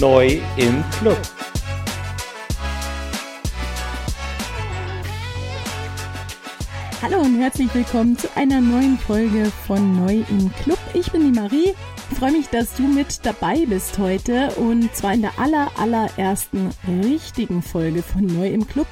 Neu im Club. Hallo und herzlich willkommen zu einer neuen Folge von Neu im Club. Ich bin die Marie. Ich freue mich, dass du mit dabei bist heute und zwar in der aller, allerersten richtigen Folge von Neu im Club.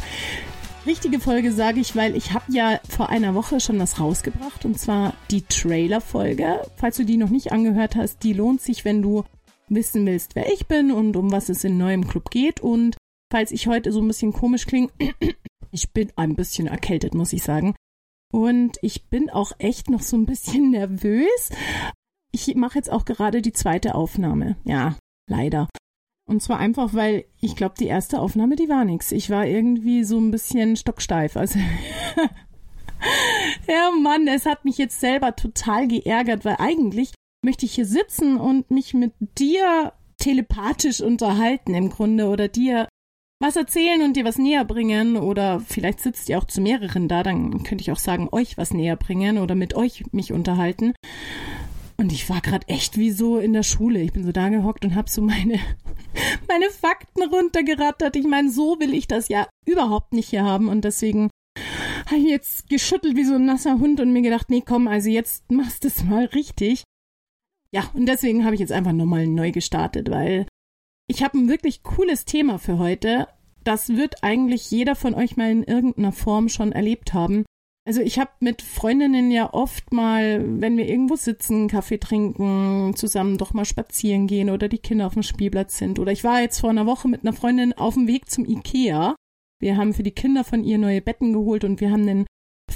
Richtige Folge sage ich, weil ich habe ja vor einer Woche schon was rausgebracht und zwar die Trailer-Folge. Falls du die noch nicht angehört hast, die lohnt sich, wenn du wissen willst, wer ich bin und um was es in neuem Club geht. Und falls ich heute so ein bisschen komisch klinge, ich bin ein bisschen erkältet, muss ich sagen. Und ich bin auch echt noch so ein bisschen nervös. Ich mache jetzt auch gerade die zweite Aufnahme. Ja, leider. Und zwar einfach, weil ich glaube, die erste Aufnahme, die war nix. Ich war irgendwie so ein bisschen stocksteif. Also ja, Mann, es hat mich jetzt selber total geärgert, weil eigentlich möchte ich hier sitzen und mich mit dir telepathisch unterhalten im Grunde oder dir was erzählen und dir was näher bringen oder vielleicht sitzt ihr auch zu mehreren da, dann könnte ich auch sagen, euch was näher bringen oder mit euch mich unterhalten. Und ich war gerade echt wie so in der Schule. Ich bin so da gehockt und habe so meine, meine Fakten runtergerattert. Ich meine, so will ich das ja überhaupt nicht hier haben. Und deswegen habe ich jetzt geschüttelt wie so ein nasser Hund und mir gedacht, nee, komm, also jetzt machst du es mal richtig. Ja, und deswegen habe ich jetzt einfach nochmal neu gestartet, weil ich habe ein wirklich cooles Thema für heute. Das wird eigentlich jeder von euch mal in irgendeiner Form schon erlebt haben. Also ich habe mit Freundinnen ja oft mal, wenn wir irgendwo sitzen, Kaffee trinken, zusammen doch mal spazieren gehen oder die Kinder auf dem Spielplatz sind. Oder ich war jetzt vor einer Woche mit einer Freundin auf dem Weg zum Ikea. Wir haben für die Kinder von ihr neue Betten geholt und wir haben einen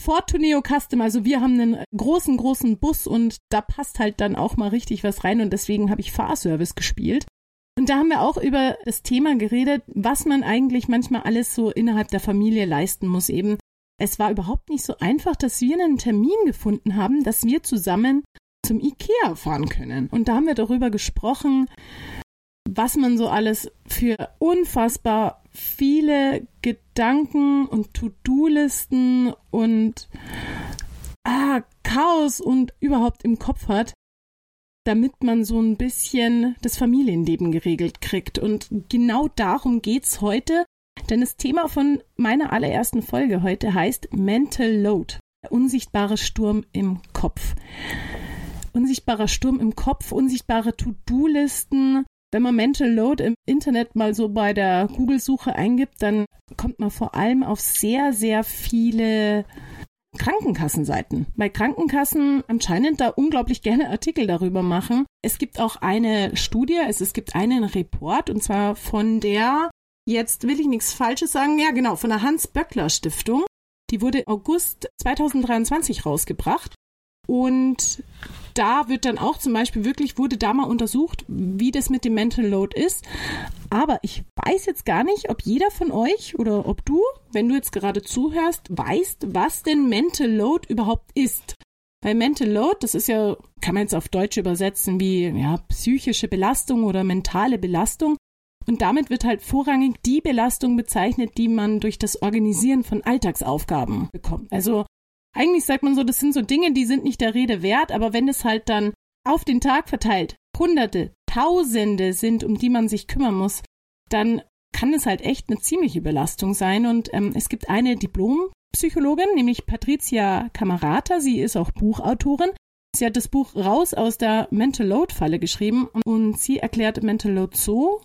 Fortuneo Custom, also wir haben einen großen, großen Bus und da passt halt dann auch mal richtig was rein und deswegen habe ich Fahrservice gespielt. Und da haben wir auch über das Thema geredet, was man eigentlich manchmal alles so innerhalb der Familie leisten muss, eben es war überhaupt nicht so einfach, dass wir einen Termin gefunden haben, dass wir zusammen zum Ikea fahren können. Und da haben wir darüber gesprochen, was man so alles für unfassbar viele Gedanken und To-Do-Listen und ah, Chaos und überhaupt im Kopf hat, damit man so ein bisschen das Familienleben geregelt kriegt. Und genau darum geht's heute. Denn das Thema von meiner allerersten Folge heute heißt Mental Load, der unsichtbare Sturm im Kopf. Unsichtbarer Sturm im Kopf, unsichtbare To-Do-Listen. Wenn man Mental Load im Internet mal so bei der Google-Suche eingibt, dann kommt man vor allem auf sehr, sehr viele Krankenkassenseiten. Bei Krankenkassen anscheinend da unglaublich gerne Artikel darüber machen. Es gibt auch eine Studie, es, es gibt einen Report und zwar von der Jetzt will ich nichts Falsches sagen. Ja, genau, von der Hans-Böckler-Stiftung. Die wurde August 2023 rausgebracht. Und da wird dann auch zum Beispiel wirklich, wurde da mal untersucht, wie das mit dem Mental Load ist. Aber ich weiß jetzt gar nicht, ob jeder von euch oder ob du, wenn du jetzt gerade zuhörst, weißt, was denn Mental Load überhaupt ist. Weil Mental Load, das ist ja, kann man jetzt auf Deutsch übersetzen wie ja, psychische Belastung oder mentale Belastung. Und damit wird halt vorrangig die Belastung bezeichnet, die man durch das Organisieren von Alltagsaufgaben bekommt. Also eigentlich sagt man so, das sind so Dinge, die sind nicht der Rede wert, aber wenn es halt dann auf den Tag verteilt Hunderte, Tausende sind, um die man sich kümmern muss, dann kann es halt echt eine ziemliche Belastung sein. Und ähm, es gibt eine Diplompsychologin, nämlich Patricia Camerata. Sie ist auch Buchautorin. Sie hat das Buch Raus aus der Mental Load Falle geschrieben und sie erklärt Mental Load so,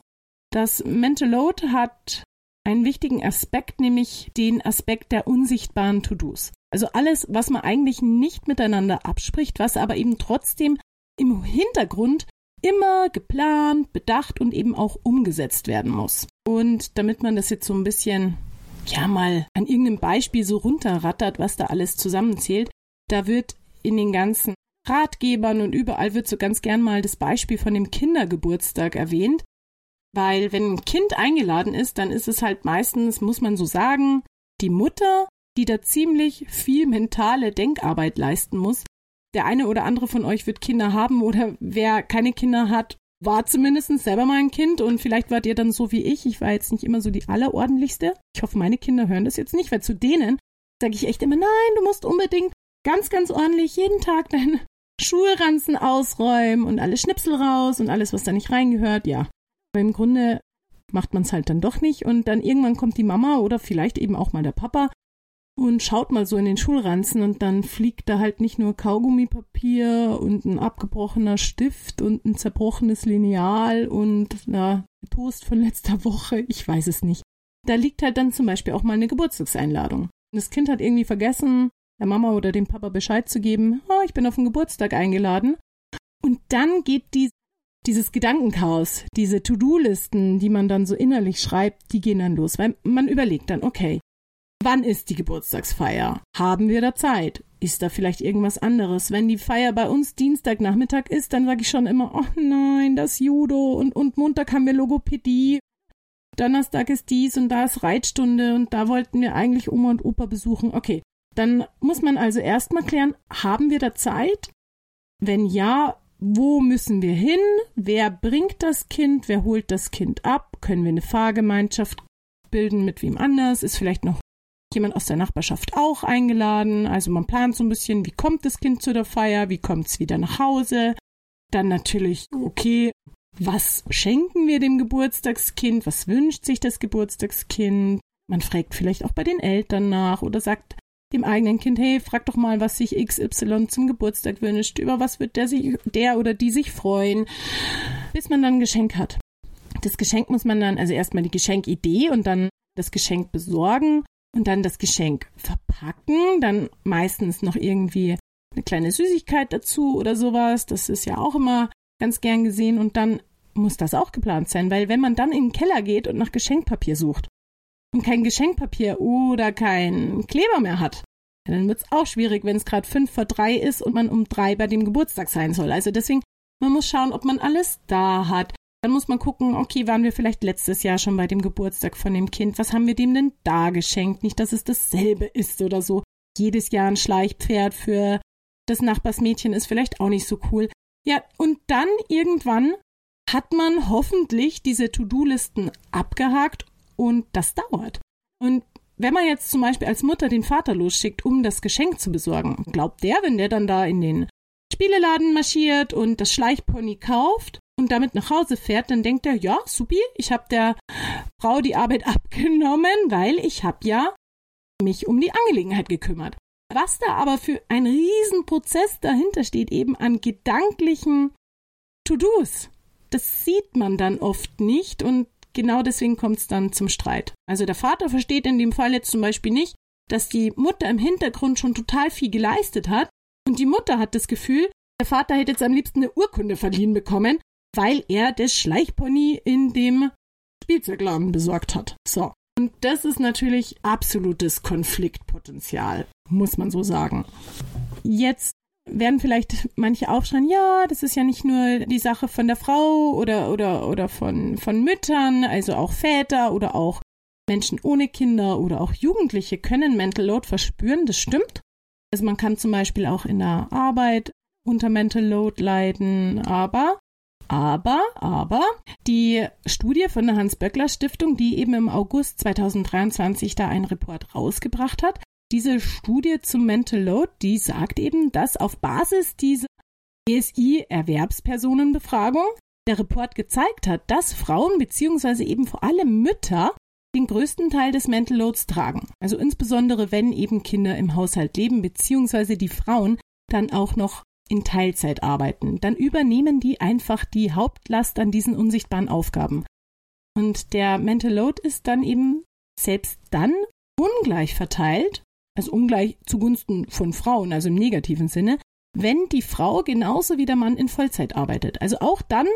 das Mental Load hat einen wichtigen Aspekt, nämlich den Aspekt der unsichtbaren To-Dos. Also alles, was man eigentlich nicht miteinander abspricht, was aber eben trotzdem im Hintergrund immer geplant, bedacht und eben auch umgesetzt werden muss. Und damit man das jetzt so ein bisschen, ja, mal an irgendeinem Beispiel so runterrattert, was da alles zusammenzählt, da wird in den ganzen Ratgebern und überall wird so ganz gern mal das Beispiel von dem Kindergeburtstag erwähnt. Weil wenn ein Kind eingeladen ist, dann ist es halt meistens, muss man so sagen, die Mutter, die da ziemlich viel mentale Denkarbeit leisten muss. Der eine oder andere von euch wird Kinder haben oder wer keine Kinder hat, war zumindest selber mal ein Kind und vielleicht wart ihr dann so wie ich. Ich war jetzt nicht immer so die allerordentlichste. Ich hoffe, meine Kinder hören das jetzt nicht, weil zu denen sage ich echt immer, nein, du musst unbedingt ganz, ganz ordentlich jeden Tag deine Schulranzen ausräumen und alle Schnipsel raus und alles, was da nicht reingehört. Ja, Aber im Grunde macht man es halt dann doch nicht und dann irgendwann kommt die Mama oder vielleicht eben auch mal der Papa und schaut mal so in den Schulranzen und dann fliegt da halt nicht nur Kaugummipapier und ein abgebrochener Stift und ein zerbrochenes Lineal und na, Toast von letzter Woche, ich weiß es nicht. Da liegt halt dann zum Beispiel auch mal eine Geburtstagseinladung. Das Kind hat irgendwie vergessen, der Mama oder dem Papa Bescheid zu geben, oh, ich bin auf den Geburtstag eingeladen. Und dann geht die, dieses Gedankenchaos, diese To-Do-Listen, die man dann so innerlich schreibt, die gehen dann los, weil man überlegt dann, okay, wann ist die Geburtstagsfeier? Haben wir da Zeit? Ist da vielleicht irgendwas anderes? Wenn die Feier bei uns Dienstagnachmittag ist, dann sage ich schon immer, oh nein, das Judo und, und Montag haben wir Logopädie. Donnerstag ist dies und da ist Reitstunde und da wollten wir eigentlich Oma und Opa besuchen. Okay, dann muss man also erstmal klären, haben wir da Zeit? Wenn ja, wo müssen wir hin? Wer bringt das Kind? Wer holt das Kind ab? Können wir eine Fahrgemeinschaft bilden mit wem anders? Ist vielleicht noch jemand aus der Nachbarschaft auch eingeladen? Also man plant so ein bisschen, wie kommt das Kind zu der Feier? Wie kommt es wieder nach Hause? Dann natürlich, okay, was schenken wir dem Geburtstagskind? Was wünscht sich das Geburtstagskind? Man fragt vielleicht auch bei den Eltern nach oder sagt, dem eigenen Kind, hey, frag doch mal, was sich XY zum Geburtstag wünscht, über was wird der, sich, der oder die sich freuen, bis man dann ein Geschenk hat. Das Geschenk muss man dann, also erstmal die Geschenkidee und dann das Geschenk besorgen und dann das Geschenk verpacken, dann meistens noch irgendwie eine kleine Süßigkeit dazu oder sowas, das ist ja auch immer ganz gern gesehen und dann muss das auch geplant sein, weil wenn man dann in den Keller geht und nach Geschenkpapier sucht, und kein Geschenkpapier oder kein Kleber mehr hat, dann wird es auch schwierig, wenn es gerade fünf vor drei ist und man um drei bei dem Geburtstag sein soll. Also deswegen, man muss schauen, ob man alles da hat. Dann muss man gucken, okay, waren wir vielleicht letztes Jahr schon bei dem Geburtstag von dem Kind? Was haben wir dem denn da geschenkt? Nicht, dass es dasselbe ist oder so. Jedes Jahr ein Schleichpferd für das Nachbarsmädchen ist vielleicht auch nicht so cool. Ja, und dann irgendwann hat man hoffentlich diese To-Do-Listen abgehakt und das dauert. Und wenn man jetzt zum Beispiel als Mutter den Vater losschickt, um das Geschenk zu besorgen, glaubt der, wenn der dann da in den Spieleladen marschiert und das Schleichpony kauft und damit nach Hause fährt, dann denkt er, ja, supi, ich habe der Frau die Arbeit abgenommen, weil ich habe ja mich um die Angelegenheit gekümmert. Was da aber für ein Riesenprozess dahinter steht, eben an gedanklichen To-Dos, das sieht man dann oft nicht und genau deswegen kommt es dann zum Streit. Also der Vater versteht in dem Fall jetzt zum Beispiel nicht, dass die Mutter im Hintergrund schon total viel geleistet hat und die Mutter hat das Gefühl, der Vater hätte jetzt am liebsten eine Urkunde verliehen bekommen, weil er das Schleichpony in dem Spielzeugladen besorgt hat. So. Und das ist natürlich absolutes Konfliktpotenzial, muss man so sagen. Jetzt werden vielleicht manche aufschreien, ja, das ist ja nicht nur die Sache von der Frau oder, oder, oder von, von Müttern, also auch Väter oder auch Menschen ohne Kinder oder auch Jugendliche können Mental Load verspüren, das stimmt. Also man kann zum Beispiel auch in der Arbeit unter Mental Load leiden, aber, aber, aber, die Studie von der Hans-Böckler-Stiftung, die eben im August 2023 da einen Report rausgebracht hat, diese Studie zum Mental Load, die sagt eben, dass auf Basis dieser BSI-Erwerbspersonenbefragung der Report gezeigt hat, dass Frauen bzw. eben vor allem Mütter den größten Teil des Mental Loads tragen. Also insbesondere wenn eben Kinder im Haushalt leben bzw. die Frauen dann auch noch in Teilzeit arbeiten, dann übernehmen die einfach die Hauptlast an diesen unsichtbaren Aufgaben. Und der Mental Load ist dann eben selbst dann ungleich verteilt, also ungleich zugunsten von Frauen, also im negativen Sinne, wenn die Frau genauso wie der Mann in Vollzeit arbeitet. Also auch dann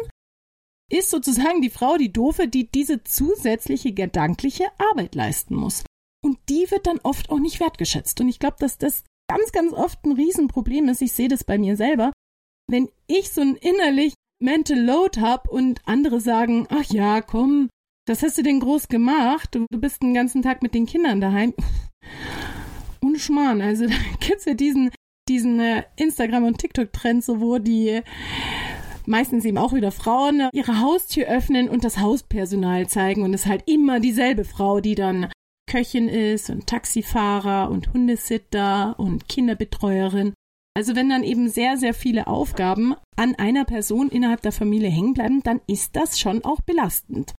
ist sozusagen die Frau die Doofe, die diese zusätzliche gedankliche Arbeit leisten muss. Und die wird dann oft auch nicht wertgeschätzt. Und ich glaube, dass das ganz, ganz oft ein Riesenproblem ist. Ich sehe das bei mir selber. Wenn ich so ein innerlich Mental Load habe und andere sagen, ach ja, komm, was hast du denn groß gemacht? Du, bist den ganzen Tag mit den Kindern daheim und Schmarrn. Also da gibt's ja diesen, diesen äh, Instagram- und TikTok-Trend, so wo die meistens eben auch wieder Frauen ihre Haustür öffnen und das Hauspersonal zeigen und es halt immer dieselbe Frau, die dann Köchin ist und Taxifahrer und Hundesitter und Kinderbetreuerin. Also wenn dann eben sehr, sehr viele Aufgaben an einer Person innerhalb der Familie hängen bleiben, dann ist das schon auch belastend.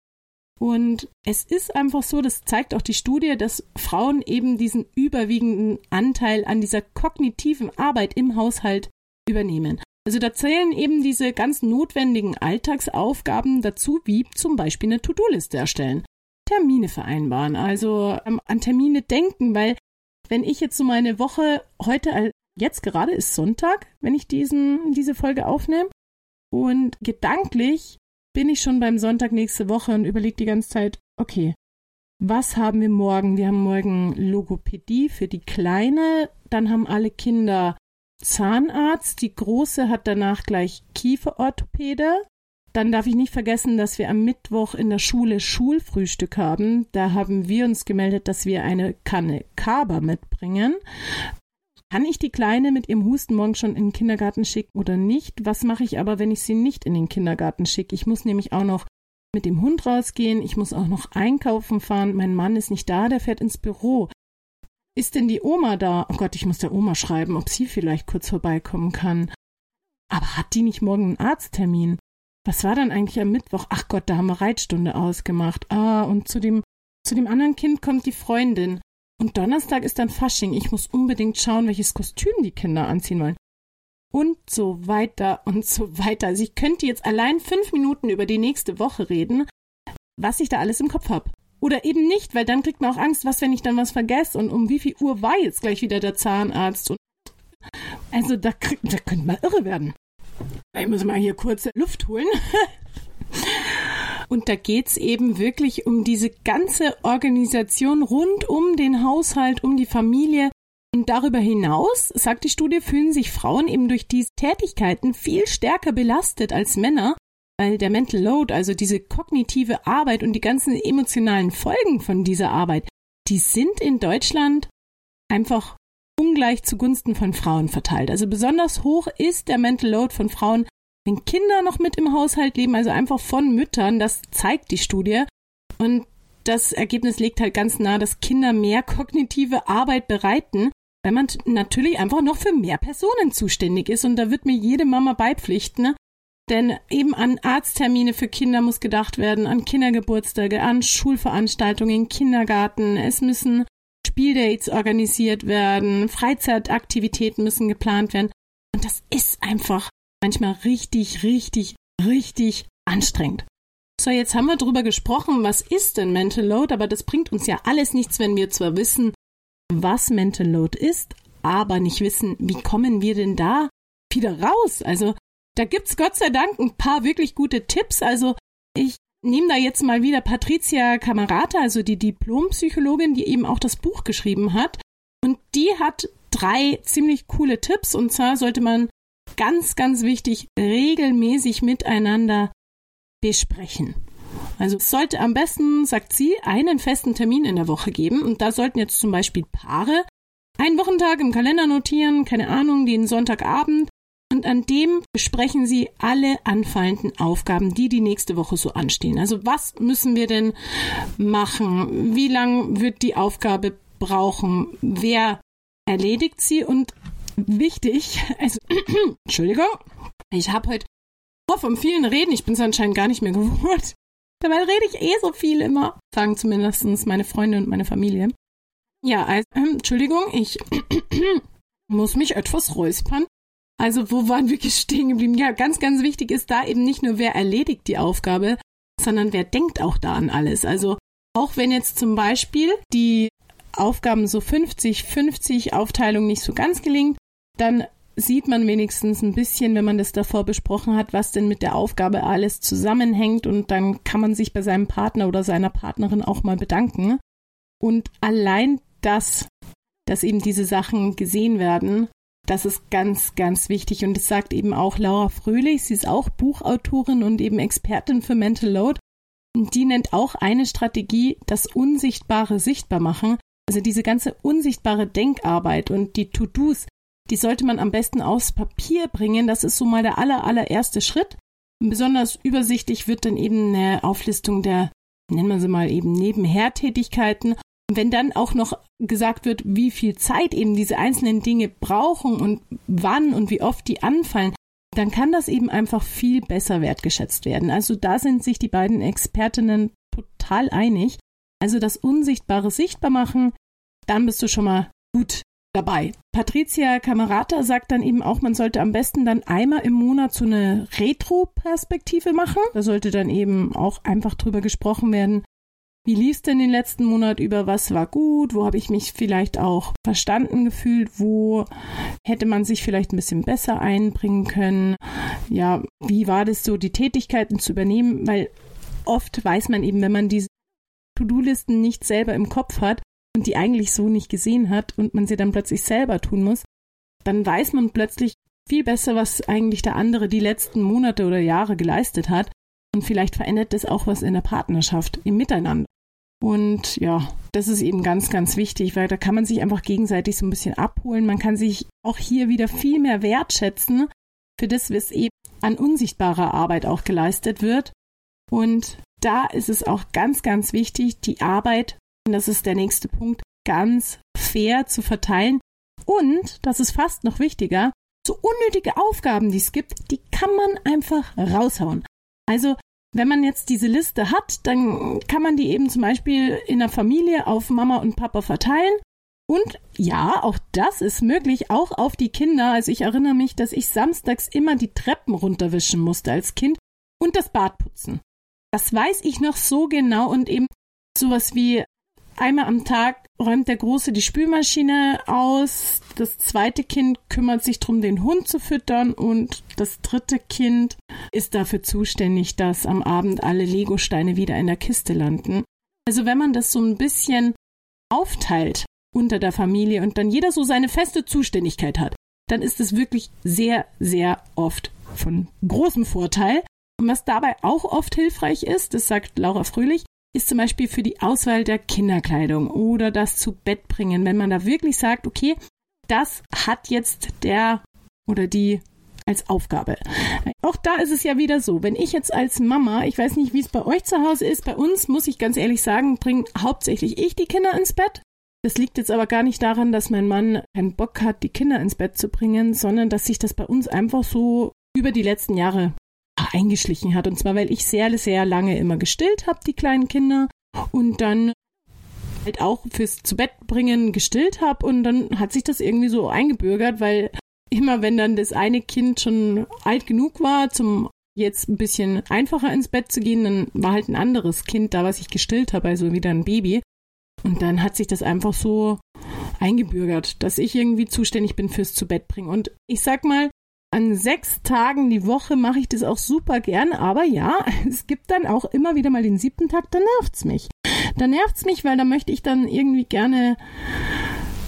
Und es ist einfach so, das zeigt auch die Studie, dass Frauen eben diesen überwiegenden Anteil an dieser kognitiven Arbeit im Haushalt übernehmen. Also da zählen eben diese ganz notwendigen Alltagsaufgaben dazu, wie zum Beispiel eine To-Do-Liste erstellen, Termine vereinbaren, also ähm, an Termine denken, weil wenn ich jetzt so meine Woche heute, jetzt gerade ist Sonntag, wenn ich diesen, diese Folge aufnehme, und gedanklich bin ich schon beim Sonntag nächste Woche und überlege die ganze Zeit, okay, was haben wir morgen? Wir haben morgen Logopädie für die Kleine, dann haben alle Kinder Zahnarzt, die Große hat danach gleich Kieferorthopäde. Dann darf ich nicht vergessen, dass wir am Mittwoch in der Schule Schulfrühstück haben. Da haben wir uns gemeldet, dass wir eine Kanne Kaba mitbringen. Kann ich die Kleine mit ihrem Husten morgen schon in den Kindergarten schicken oder nicht? Was mache ich aber, wenn ich sie nicht in den Kindergarten schicke? Ich muss nämlich auch noch mit dem Hund rausgehen. Ich muss auch noch einkaufen fahren. Mein Mann ist nicht da, der fährt ins Büro. Ist denn die Oma da? Oh Gott, ich muss der Oma schreiben, ob sie vielleicht kurz vorbeikommen kann. Aber hat die nicht morgen einen Arzttermin? Was war dann eigentlich am Mittwoch? Ach Gott, da haben wir Reitstunde ausgemacht. Ah, und zu dem, zu dem anderen Kind kommt die Freundin. Und Donnerstag ist dann Fasching. Ich muss unbedingt schauen, welches Kostüm die Kinder anziehen wollen. Und so weiter und so weiter. Also ich könnte jetzt allein fünf Minuten über die nächste Woche reden, was ich da alles im Kopf habe. Oder eben nicht, weil dann kriegt man auch Angst, was, wenn ich dann was vergesse und um wie viel Uhr war jetzt gleich wieder der Zahnarzt. Und also da, krieg, da könnte man irre werden. Ich muss mal hier kurze Luft holen. Und da geht's eben wirklich um diese ganze Organisation rund um den Haushalt, um die Familie. Und darüber hinaus, sagt die Studie, fühlen sich Frauen eben durch diese Tätigkeiten viel stärker belastet als Männer, weil der Mental Load, also diese kognitive Arbeit und die ganzen emotionalen Folgen von dieser Arbeit, die sind in Deutschland einfach ungleich zugunsten von Frauen verteilt. Also besonders hoch ist der Mental Load von Frauen wenn Kinder noch mit im Haushalt leben, also einfach von Müttern, das zeigt die Studie. Und das Ergebnis legt halt ganz nah, dass Kinder mehr kognitive Arbeit bereiten, weil man natürlich einfach noch für mehr Personen zuständig ist. Und da wird mir jede Mama beipflichten. Denn eben an Arzttermine für Kinder muss gedacht werden, an Kindergeburtstage, an Schulveranstaltungen, Kindergarten. Es müssen Spieldates organisiert werden, Freizeitaktivitäten müssen geplant werden. Und das ist einfach manchmal richtig, richtig, richtig anstrengend. So, jetzt haben wir drüber gesprochen, was ist denn Mental Load, aber das bringt uns ja alles nichts, wenn wir zwar wissen, was Mental Load ist, aber nicht wissen, wie kommen wir denn da wieder raus? Also, da gibt's Gott sei Dank ein paar wirklich gute Tipps. Also, ich nehme da jetzt mal wieder Patricia Camerata, also die Diplompsychologin, die eben auch das Buch geschrieben hat. Und die hat drei ziemlich coole Tipps. Und zwar sollte man ganz, ganz wichtig, regelmäßig miteinander besprechen. Also es sollte am besten, sagt sie, einen festen Termin in der Woche geben. Und da sollten jetzt zum Beispiel Paare einen Wochentag im Kalender notieren, keine Ahnung, den Sonntagabend. Und an dem besprechen sie alle anfallenden Aufgaben, die die nächste Woche so anstehen. Also was müssen wir denn machen? Wie lang wird die Aufgabe brauchen? Wer erledigt sie? Und wichtig, also, Entschuldigung, ich habe heute oh, von vielen Reden, ich bin es anscheinend gar nicht mehr gewohnt. Dabei rede ich eh so viel immer, sagen zumindest meine Freunde und meine Familie. Ja, also, äh, Entschuldigung, ich muss mich etwas räuspern. Also, wo waren wir stehen geblieben? Ja, ganz, ganz wichtig ist da eben nicht nur, wer erledigt die Aufgabe, sondern wer denkt auch da an alles. Also, auch wenn jetzt zum Beispiel die Aufgaben so 50-50 Aufteilung nicht so ganz gelingt, dann sieht man wenigstens ein bisschen, wenn man das davor besprochen hat, was denn mit der Aufgabe alles zusammenhängt und dann kann man sich bei seinem Partner oder seiner Partnerin auch mal bedanken. Und allein das, dass eben diese Sachen gesehen werden, das ist ganz, ganz wichtig. Und das sagt eben auch Laura Fröhlich. Sie ist auch Buchautorin und eben Expertin für Mental Load. Und die nennt auch eine Strategie, das Unsichtbare sichtbar machen. Also diese ganze unsichtbare Denkarbeit und die To-Dos, die sollte man am besten aufs Papier bringen. Das ist so mal der aller, allererste Schritt. besonders übersichtlich wird dann eben eine Auflistung der, nennen wir sie mal eben Nebenhertätigkeiten. Wenn dann auch noch gesagt wird, wie viel Zeit eben diese einzelnen Dinge brauchen und wann und wie oft die anfallen, dann kann das eben einfach viel besser wertgeschätzt werden. Also da sind sich die beiden Expertinnen total einig. Also das Unsichtbare sichtbar machen, dann bist du schon mal gut dabei. Patricia Camerata sagt dann eben auch, man sollte am besten dann einmal im Monat so eine Retro-Perspektive machen. Da sollte dann eben auch einfach drüber gesprochen werden, wie lief's denn den letzten Monat über? Was war gut? Wo habe ich mich vielleicht auch verstanden gefühlt? Wo hätte man sich vielleicht ein bisschen besser einbringen können? Ja, wie war das so, die Tätigkeiten zu übernehmen? Weil oft weiß man eben, wenn man diese To-Do-Listen nicht selber im Kopf hat und die eigentlich so nicht gesehen hat und man sie dann plötzlich selber tun muss, dann weiß man plötzlich viel besser, was eigentlich der andere die letzten Monate oder Jahre geleistet hat. Und vielleicht verändert das auch was in der Partnerschaft, im Miteinander. Und ja, das ist eben ganz, ganz wichtig, weil da kann man sich einfach gegenseitig so ein bisschen abholen. Man kann sich auch hier wieder viel mehr wertschätzen für das, was eben an unsichtbarer Arbeit auch geleistet wird. Und da ist es auch ganz, ganz wichtig, die Arbeit, und das ist der nächste Punkt, ganz fair zu verteilen. Und, das ist fast noch wichtiger, so unnötige Aufgaben, die es gibt, die kann man einfach raushauen. Also wenn man jetzt diese Liste hat, dann kann man die eben zum Beispiel in der Familie auf Mama und Papa verteilen. Und ja, auch das ist möglich, auch auf die Kinder. Also ich erinnere mich, dass ich samstags immer die Treppen runterwischen musste als Kind und das Bad putzen. Das weiß ich noch so genau und eben sowas wie einmal am Tag räumt der Große die Spülmaschine aus, das zweite Kind kümmert sich darum, den Hund zu füttern und das dritte Kind ist dafür zuständig, dass am Abend alle Legosteine wieder in der Kiste landen. Also wenn man das so ein bisschen aufteilt unter der Familie und dann jeder so seine feste Zuständigkeit hat, dann ist es wirklich sehr, sehr oft von großem Vorteil. Und was dabei auch oft hilfreich ist, das sagt Laura Fröhlich, ist zum Beispiel für die Auswahl der Kinderkleidung oder das zu Bett bringen, wenn man da wirklich sagt, okay, das hat jetzt der oder die als Aufgabe. Auch da ist es ja wieder so, wenn ich jetzt als Mama, ich weiß nicht, wie es bei euch zu Hause ist, bei uns muss ich ganz ehrlich sagen, bringe hauptsächlich ich die Kinder ins Bett. Das liegt jetzt aber gar nicht daran, dass mein Mann keinen Bock hat, die Kinder ins Bett zu bringen, sondern dass sich das bei uns einfach so über die letzten Jahre eingeschlichen hat. Und zwar, weil ich sehr, sehr lange immer gestillt habe, die kleinen Kinder. Und dann halt auch fürs zu Bett bringen gestillt habe. Und dann hat sich das irgendwie so eingebürgert, weil immer wenn dann das eine Kind schon alt genug war, zum jetzt ein bisschen einfacher ins Bett zu gehen, dann war halt ein anderes Kind da, was ich gestillt habe, also wieder ein Baby. Und dann hat sich das einfach so eingebürgert, dass ich irgendwie zuständig bin fürs zu Bett bringen. Und ich sag mal, an sechs Tagen die Woche mache ich das auch super gern, aber ja, es gibt dann auch immer wieder mal den siebten Tag, da nervt's mich. Da nervt's mich, weil da möchte ich dann irgendwie gerne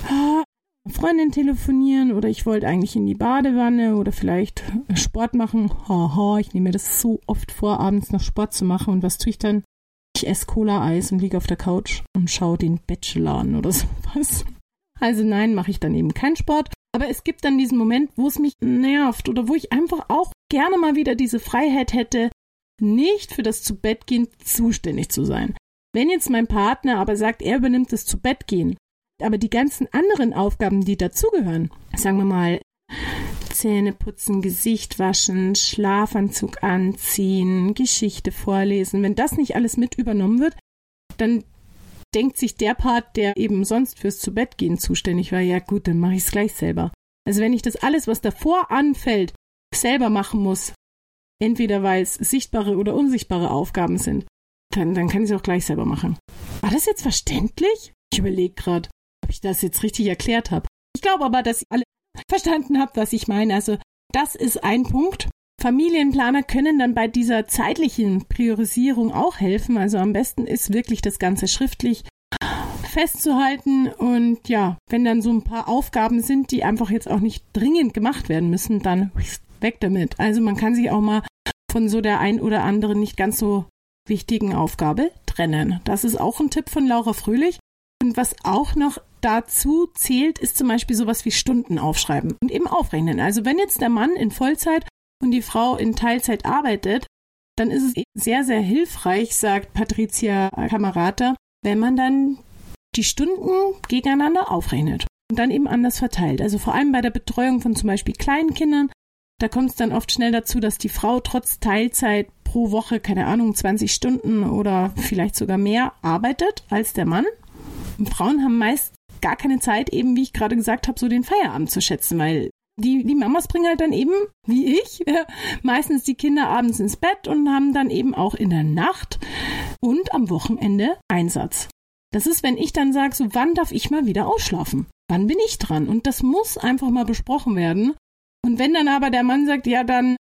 äh, Freundin telefonieren oder ich wollte eigentlich in die Badewanne oder vielleicht Sport machen. Haha, ich nehme mir das so oft vor, abends noch Sport zu machen und was tue ich dann? Ich esse Cola-Eis und liege auf der Couch und schaue den Bachelor an oder sowas. Also nein, mache ich dann eben keinen Sport. Aber es gibt dann diesen Moment, wo es mich nervt oder wo ich einfach auch gerne mal wieder diese Freiheit hätte, nicht für das zu Bett gehen zuständig zu sein. Wenn jetzt mein Partner aber sagt, er übernimmt das zu Bett gehen, aber die ganzen anderen Aufgaben, die dazugehören, sagen wir mal, Zähne putzen, Gesicht waschen, Schlafanzug anziehen, Geschichte vorlesen, wenn das nicht alles mit übernommen wird, dann denkt sich der Part, der eben sonst fürs Zubettgehen zuständig war, ja gut, dann mache ich es gleich selber. Also wenn ich das alles, was davor anfällt, selber machen muss, entweder weil es sichtbare oder unsichtbare Aufgaben sind, dann, dann kann ich es auch gleich selber machen. War das jetzt verständlich? Ich überlege gerade, ob ich das jetzt richtig erklärt habe. Ich glaube aber, dass ihr alle verstanden habt, was ich meine. Also das ist ein Punkt. Familienplaner können dann bei dieser zeitlichen Priorisierung auch helfen. Also am besten ist wirklich das Ganze schriftlich festzuhalten und ja, wenn dann so ein paar Aufgaben sind, die einfach jetzt auch nicht dringend gemacht werden müssen, dann weg damit. Also man kann sich auch mal von so der ein oder anderen nicht ganz so wichtigen Aufgabe trennen. Das ist auch ein Tipp von Laura Fröhlich. Und was auch noch dazu zählt, ist zum Beispiel sowas wie Stunden aufschreiben und eben aufrechnen. Also wenn jetzt der Mann in Vollzeit und die Frau in Teilzeit arbeitet, dann ist es sehr, sehr hilfreich, sagt Patricia Kamerata, wenn man dann die Stunden gegeneinander aufrechnet und dann eben anders verteilt. Also vor allem bei der Betreuung von zum Beispiel kleinen Kindern, da kommt es dann oft schnell dazu, dass die Frau trotz Teilzeit pro Woche, keine Ahnung, 20 Stunden oder vielleicht sogar mehr arbeitet als der Mann. Und Frauen haben meist gar keine Zeit, eben wie ich gerade gesagt habe, so den Feierabend zu schätzen, weil die, die Mamas bringen halt dann eben, wie ich, äh, meistens die Kinder abends ins Bett und haben dann eben auch in der Nacht und am Wochenende Einsatz. Das ist, wenn ich dann sage, so wann darf ich mal wieder ausschlafen? Wann bin ich dran? Und das muss einfach mal besprochen werden. Und wenn dann aber der Mann sagt, ja, dann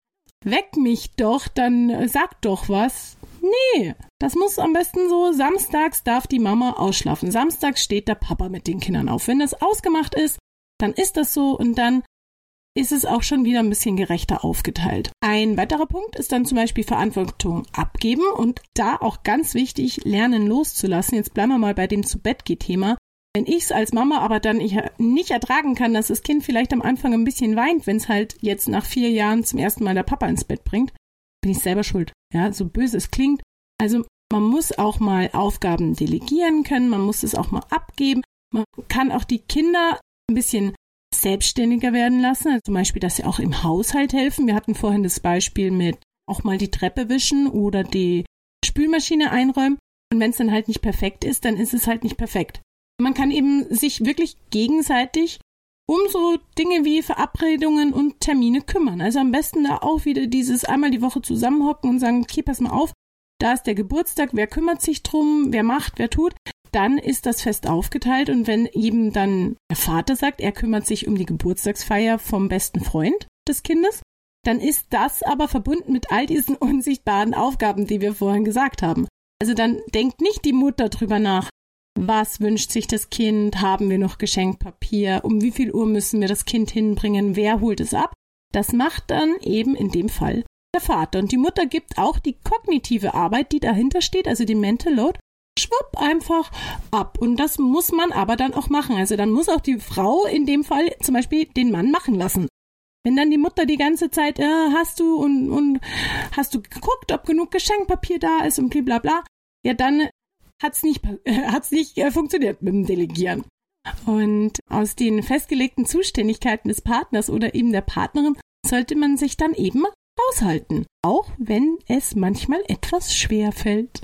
weck mich doch, dann sag doch was. Nee, das muss am besten so, samstags darf die Mama ausschlafen. Samstags steht der Papa mit den Kindern auf. Wenn das ausgemacht ist, dann ist das so und dann ist es auch schon wieder ein bisschen gerechter aufgeteilt. Ein weiterer Punkt ist dann zum Beispiel Verantwortung abgeben und da auch ganz wichtig, lernen loszulassen. Jetzt bleiben wir mal bei dem zu Bett geht Thema. Wenn ich es als Mama aber dann ich nicht ertragen kann, dass das Kind vielleicht am Anfang ein bisschen weint, wenn es halt jetzt nach vier Jahren zum ersten Mal der Papa ins Bett bringt, bin ich selber schuld. Ja, so böse es klingt. Also man muss auch mal Aufgaben delegieren können, man muss es auch mal abgeben. Man kann auch die Kinder ein bisschen selbstständiger werden lassen. Also zum Beispiel, dass sie auch im Haushalt helfen. Wir hatten vorhin das Beispiel mit auch mal die Treppe wischen oder die Spülmaschine einräumen. Und wenn es dann halt nicht perfekt ist, dann ist es halt nicht perfekt. Man kann eben sich wirklich gegenseitig um so Dinge wie Verabredungen und Termine kümmern. Also am besten da auch wieder dieses einmal die Woche zusammenhocken und sagen, okay, pass mal auf, da ist der Geburtstag, wer kümmert sich drum, wer macht, wer tut dann ist das fest aufgeteilt und wenn eben dann der Vater sagt, er kümmert sich um die Geburtstagsfeier vom besten Freund des Kindes, dann ist das aber verbunden mit all diesen unsichtbaren Aufgaben, die wir vorhin gesagt haben. Also dann denkt nicht die Mutter drüber nach, was wünscht sich das Kind, haben wir noch Geschenkpapier, um wie viel Uhr müssen wir das Kind hinbringen, wer holt es ab. Das macht dann eben in dem Fall der Vater. Und die Mutter gibt auch die kognitive Arbeit, die dahinter steht, also die Mental Load, schwupp einfach ab. Und das muss man aber dann auch machen. Also dann muss auch die Frau in dem Fall zum Beispiel den Mann machen lassen. Wenn dann die Mutter die ganze Zeit, äh, hast du und, und hast du geguckt, ob genug Geschenkpapier da ist und bla bla, ja dann hat's nicht, äh, hat's nicht äh, funktioniert mit dem Delegieren. Und aus den festgelegten Zuständigkeiten des Partners oder eben der Partnerin sollte man sich dann eben aushalten, auch wenn es manchmal etwas schwer fällt.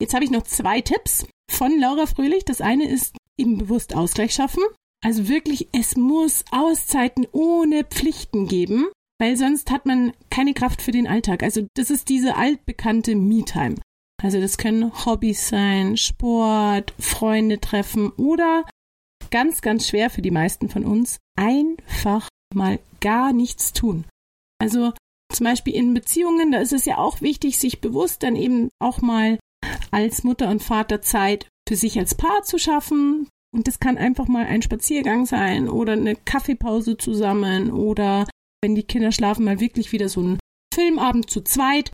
Jetzt habe ich noch zwei Tipps von Laura Fröhlich. Das eine ist eben bewusst Ausgleich schaffen. Also wirklich, es muss Auszeiten ohne Pflichten geben, weil sonst hat man keine Kraft für den Alltag. Also das ist diese altbekannte Me-Time. Also das können Hobbys sein, Sport, Freunde treffen oder ganz, ganz schwer für die meisten von uns, einfach mal gar nichts tun. Also zum Beispiel in Beziehungen, da ist es ja auch wichtig, sich bewusst dann eben auch mal als Mutter und Vater Zeit für sich als Paar zu schaffen. Und das kann einfach mal ein Spaziergang sein oder eine Kaffeepause zusammen oder wenn die Kinder schlafen, mal wirklich wieder so ein Filmabend zu zweit.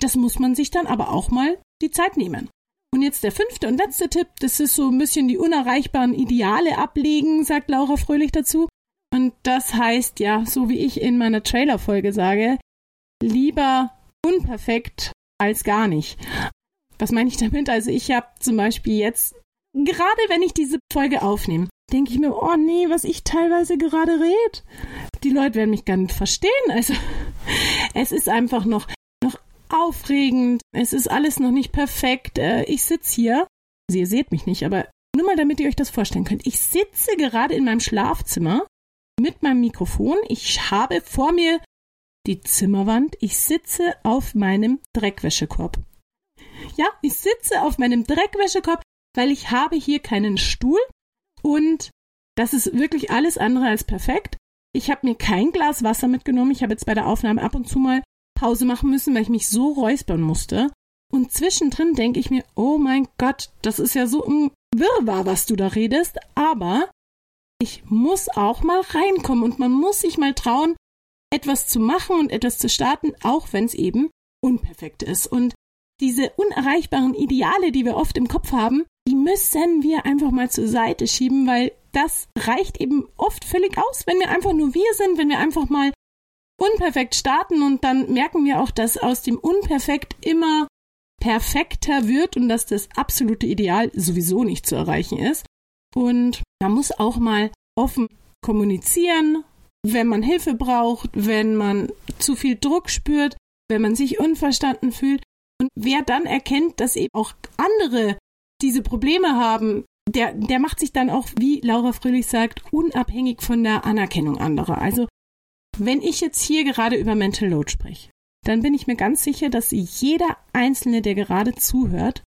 Das muss man sich dann aber auch mal die Zeit nehmen. Und jetzt der fünfte und letzte Tipp, das ist so ein bisschen die unerreichbaren Ideale ablegen, sagt Laura Fröhlich dazu. Und das heißt ja, so wie ich in meiner Trailer-Folge sage, lieber unperfekt als gar nicht. Was meine ich damit? Also ich habe zum Beispiel jetzt, gerade wenn ich diese Folge aufnehme, denke ich mir, oh nee, was ich teilweise gerade rede. Die Leute werden mich gar nicht verstehen. Also es ist einfach noch, noch aufregend. Es ist alles noch nicht perfekt. Äh, ich sitze hier. Also ihr seht mich nicht, aber nur mal, damit ihr euch das vorstellen könnt. Ich sitze gerade in meinem Schlafzimmer mit meinem Mikrofon. Ich habe vor mir die Zimmerwand. Ich sitze auf meinem Dreckwäschekorb. Ja, ich sitze auf meinem Dreckwäschekorb, weil ich habe hier keinen Stuhl und das ist wirklich alles andere als perfekt. Ich habe mir kein Glas Wasser mitgenommen. Ich habe jetzt bei der Aufnahme ab und zu mal Pause machen müssen, weil ich mich so räuspern musste. Und zwischendrin denke ich mir, oh mein Gott, das ist ja so ein Wirrwarr, was du da redest. Aber ich muss auch mal reinkommen und man muss sich mal trauen, etwas zu machen und etwas zu starten, auch wenn es eben unperfekt ist. Und diese unerreichbaren Ideale, die wir oft im Kopf haben, die müssen wir einfach mal zur Seite schieben, weil das reicht eben oft völlig aus, wenn wir einfach nur wir sind, wenn wir einfach mal unperfekt starten und dann merken wir auch, dass aus dem Unperfekt immer perfekter wird und dass das absolute Ideal sowieso nicht zu erreichen ist. Und man muss auch mal offen kommunizieren, wenn man Hilfe braucht, wenn man zu viel Druck spürt, wenn man sich unverstanden fühlt. Und wer dann erkennt, dass eben auch andere diese Probleme haben, der, der macht sich dann auch, wie Laura Fröhlich sagt, unabhängig von der Anerkennung anderer. Also, wenn ich jetzt hier gerade über Mental Load spreche, dann bin ich mir ganz sicher, dass jeder Einzelne, der gerade zuhört,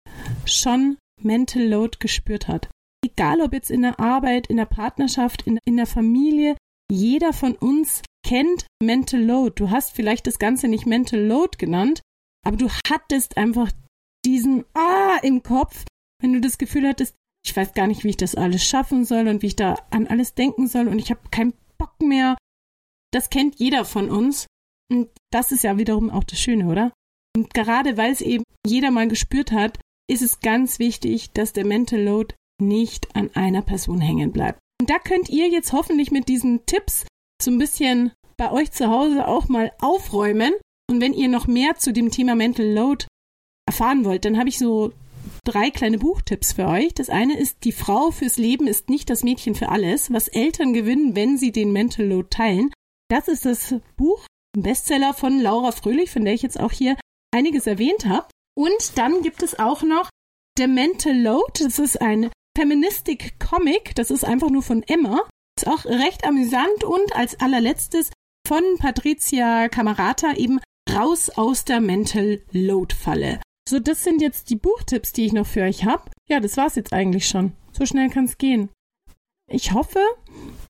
schon Mental Load gespürt hat. Egal ob jetzt in der Arbeit, in der Partnerschaft, in, in der Familie, jeder von uns kennt Mental Load. Du hast vielleicht das Ganze nicht Mental Load genannt, aber du hattest einfach diesen Ah im Kopf, wenn du das Gefühl hattest, ich weiß gar nicht, wie ich das alles schaffen soll und wie ich da an alles denken soll und ich habe keinen Bock mehr. Das kennt jeder von uns. Und das ist ja wiederum auch das Schöne, oder? Und gerade weil es eben jeder mal gespürt hat, ist es ganz wichtig, dass der Mental Load nicht an einer Person hängen bleibt. Und da könnt ihr jetzt hoffentlich mit diesen Tipps so ein bisschen bei euch zu Hause auch mal aufräumen. Und wenn ihr noch mehr zu dem Thema Mental Load erfahren wollt, dann habe ich so drei kleine Buchtipps für euch. Das eine ist, die Frau fürs Leben ist nicht das Mädchen für alles, was Eltern gewinnen, wenn sie den Mental Load teilen. Das ist das Buch, ein Bestseller von Laura Fröhlich, von der ich jetzt auch hier einiges erwähnt habe. Und dann gibt es auch noch The Mental Load. Das ist ein Feministik Comic. Das ist einfach nur von Emma. Ist auch recht amüsant und als allerletztes von Patricia Camerata eben raus aus der Mental Load Falle. So, das sind jetzt die Buchtipps, die ich noch für euch habe. Ja, das war's jetzt eigentlich schon. So schnell kann es gehen. Ich hoffe,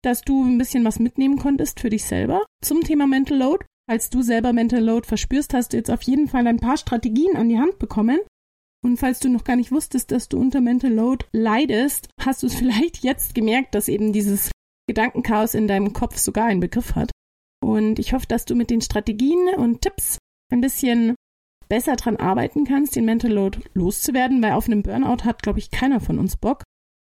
dass du ein bisschen was mitnehmen konntest für dich selber zum Thema Mental Load. Falls du selber Mental Load verspürst, hast du jetzt auf jeden Fall ein paar Strategien an die Hand bekommen. Und falls du noch gar nicht wusstest, dass du unter Mental Load leidest, hast du es vielleicht jetzt gemerkt, dass eben dieses Gedankenchaos in deinem Kopf sogar einen Begriff hat. Und ich hoffe, dass du mit den Strategien und Tipps ein bisschen besser dran arbeiten kannst, den Mental Load loszuwerden, weil auf einem Burnout hat, glaube ich, keiner von uns Bock.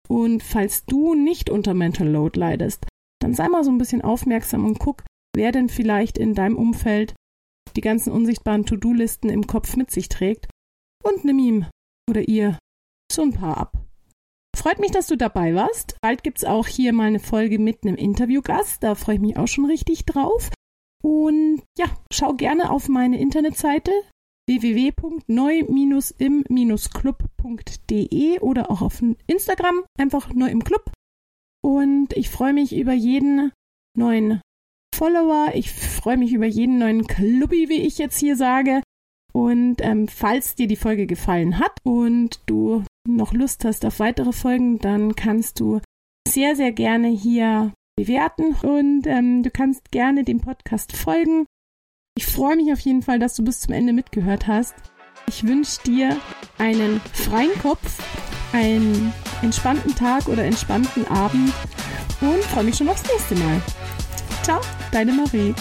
Und falls du nicht unter Mental Load leidest, dann sei mal so ein bisschen aufmerksam und guck, wer denn vielleicht in deinem Umfeld die ganzen unsichtbaren To-Do-Listen im Kopf mit sich trägt und nimm ihm oder ihr so ein paar ab. Freut mich, dass du dabei warst. Bald gibt es auch hier mal eine Folge mit einem Interviewgast. Da freue ich mich auch schon richtig drauf. Und ja, schau gerne auf meine Internetseite www.neu-im-club.de oder auch auf Instagram, einfach neu im Club. Und ich freue mich über jeden neuen Follower. Ich freue mich über jeden neuen Clubby, wie ich jetzt hier sage. Und ähm, falls dir die Folge gefallen hat und du noch Lust hast auf weitere Folgen, dann kannst du sehr, sehr gerne hier bewerten und ähm, du kannst gerne dem Podcast folgen. Ich freue mich auf jeden Fall, dass du bis zum Ende mitgehört hast. Ich wünsche dir einen freien Kopf, einen entspannten Tag oder entspannten Abend und freue mich schon aufs nächste Mal. Ciao, deine Marie.